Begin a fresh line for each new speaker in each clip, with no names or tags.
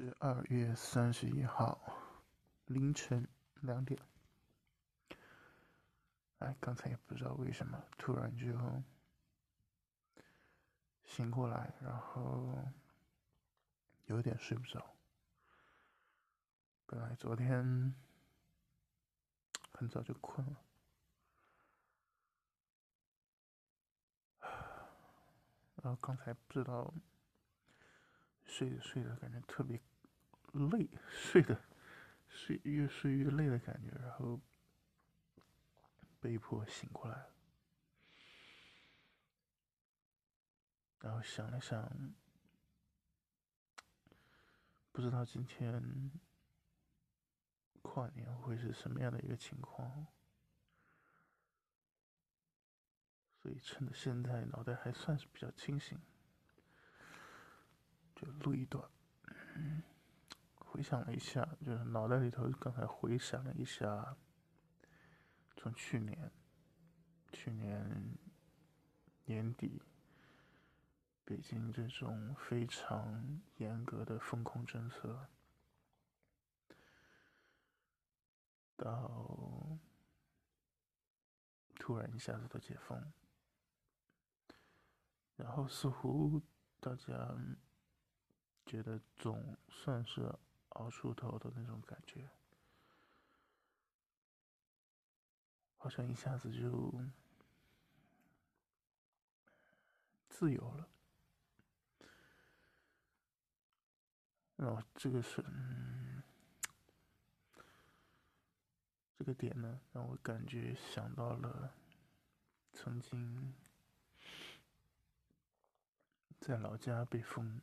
十二月三十一号凌晨两点，哎，刚才也不知道为什么突然就醒过来，然后有点睡不着。本来昨天很早就困了，然后刚才不知道。睡着睡着，感觉特别累，睡的睡越睡越累的感觉，然后被迫醒过来。然后想了想，不知道今天跨年会是什么样的一个情况，所以趁着现在脑袋还算是比较清醒。就录一段，回想了一下，就是脑袋里头刚才回想了一下，从去年，去年年底，北京这种非常严格的风控政策，到突然一下子的解封，然后似乎大家。觉得总算是熬出头的那种感觉，好像一下子就自由了。然后这个是，这个点呢，让我感觉想到了曾经在老家被封。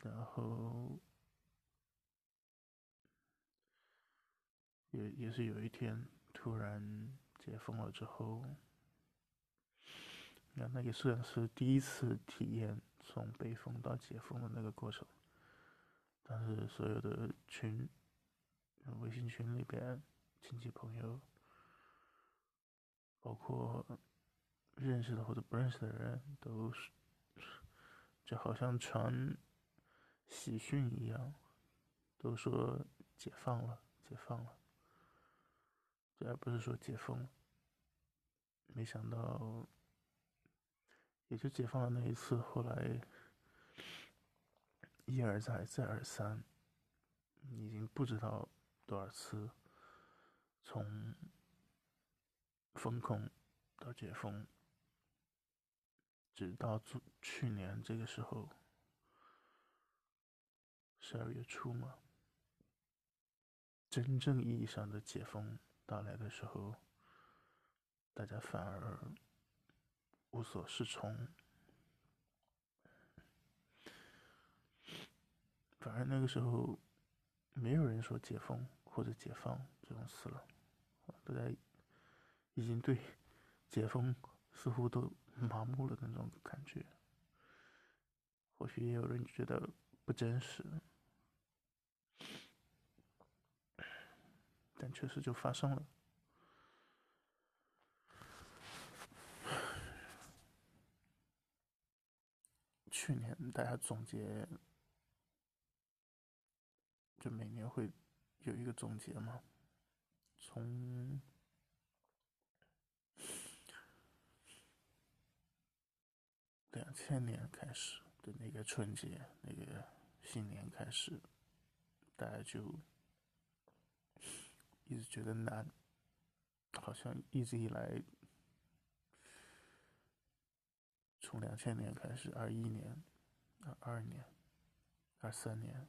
然后也也是有一天突然解封了之后，那那也算是第一次体验从被封到解封的那个过程。但是所有的群，微信群里边亲戚朋友，包括认识的或者不认识的人都是，就好像传。喜讯一样，都说解放了，解放了，这还不是说解封。没想到，也就解放了那一次，后来一而再，再而三，已经不知道多少次，从封控到解封，直到去年这个时候。十二月初嘛，真正意义上的解封到来的时候，大家反而无所适从，反而那个时候没有人说解封或者解放这种词了，大家已经对解封似乎都麻木了那种感觉，或许也有人觉得不真实。确实就发生了。去年大家总结，就每年会有一个总结嘛，从两千年开始的那个春节、那个新年开始，大家就。一直觉得难，好像一直以来，从两千年开始，二一年、二二年、二三年，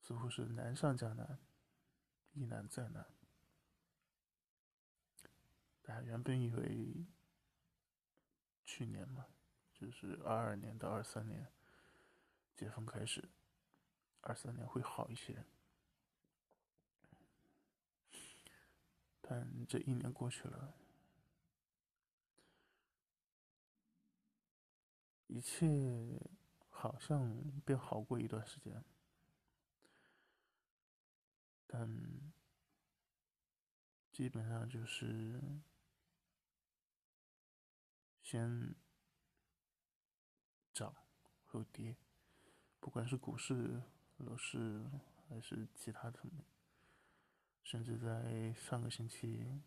似乎是难上加难，一难再难。大家原本以为去年嘛，就是二二年到二三年解封开始，二三年会好一些。但这一年过去了，一切好像变好过一段时间，但基本上就是先涨后跌，不管是股市、楼市还是其他层面，甚至在上个星期，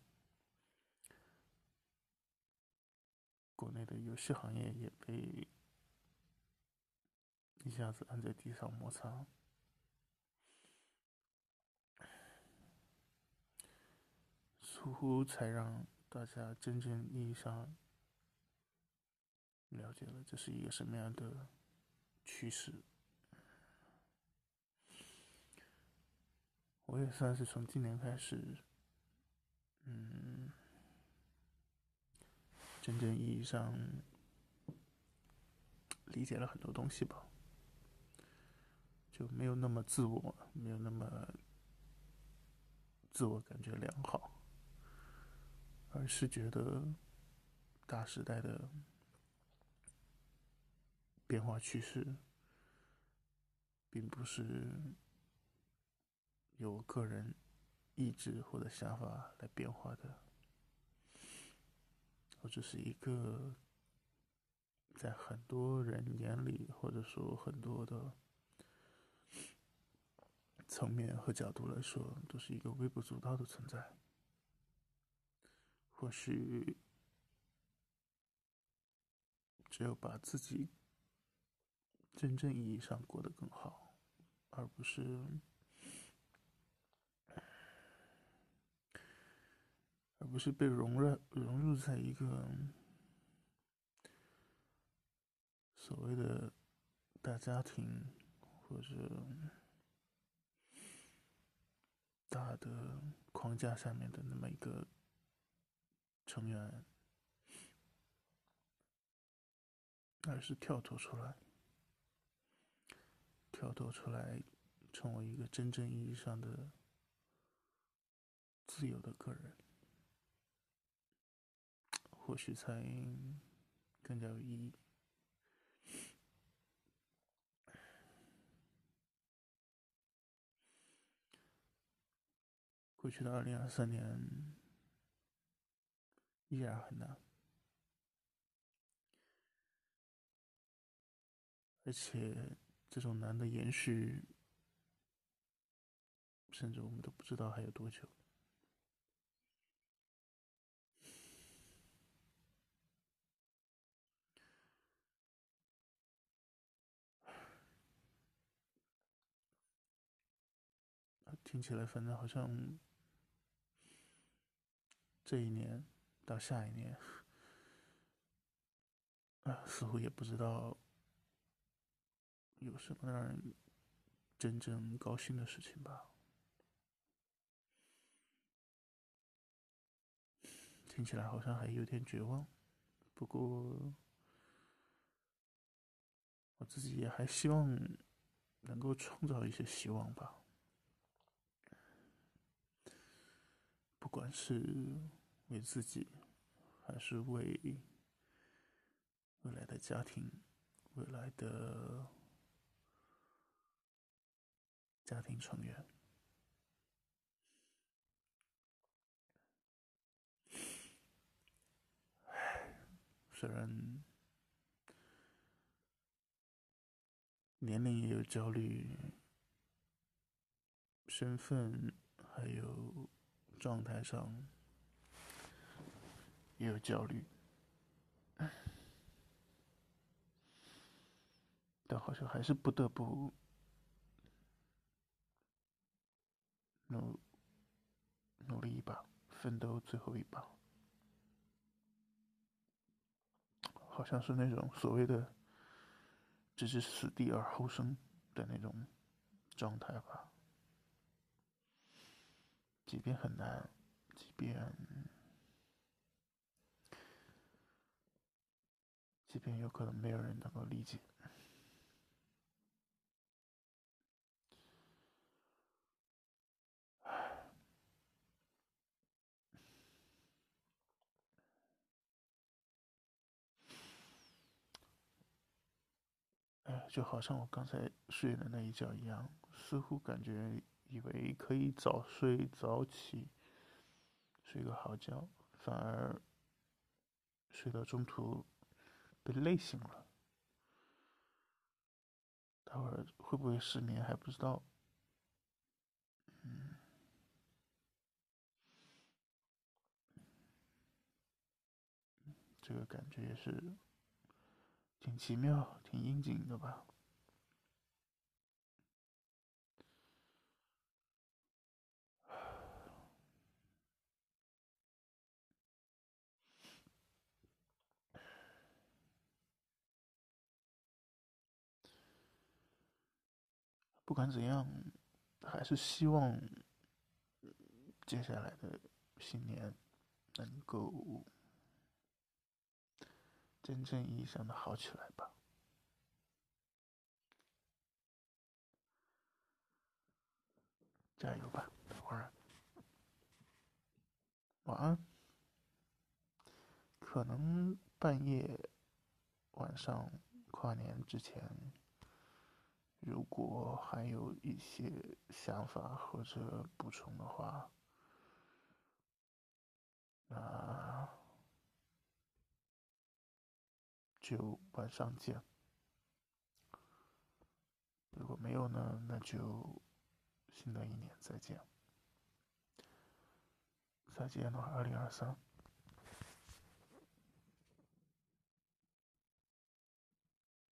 国内的游戏行业也被一下子按在地上摩擦，似乎才让大家真正意义上了解了这是一个什么样的趋势。我也算是从今年开始，嗯，真正意义上理解了很多东西吧，就没有那么自我，没有那么自我感觉良好，而是觉得大时代的变化趋势，并不是。由个人意志或者想法来变化的，我只是一个在很多人眼里，或者说很多的层面和角度来说，都是一个微不足道的存在。或许，只有把自己真正意义上过得更好，而不是。而不是被融入融入在一个所谓的大家庭或者大的框架下面的那么一个成员，而是跳脱出来，跳脱出来，成为一个真正意义上的自由的个人。或许才更加有意义。过去的二零二三年依然很难，而且这种难的延续，甚至我们都不知道还有多久。听起来，反正好像这一年到下一年，啊，似乎也不知道有什么让人真正高兴的事情吧。听起来好像还有点绝望，不过我自己也还希望能够创造一些希望吧。不管是为自己，还是为未来的家庭、未来的家庭成员，虽然年龄也有焦虑，身份还有。状态上也有焦虑，但好像还是不得不努努力一把，奋斗最后一把，好像是那种所谓的“置之死地而后生”的那种状态吧。即便很难，即便即便有可能没有人能够理解，哎，就好像我刚才睡的那一觉一样，似乎感觉。以为可以早睡早起，睡个好觉，反而睡到中途被累醒了。待会会不会失眠还不知道。嗯，这个感觉也是挺奇妙、挺应景的吧。不管怎样，还是希望接下来的新年能够真正意义上的好起来吧。加油吧，等会儿。晚安。可能半夜、晚上、跨年之前。如果还有一些想法或者补充的话，那就晚上见。如果没有呢，那就新的一年再见。再见了，二零二三。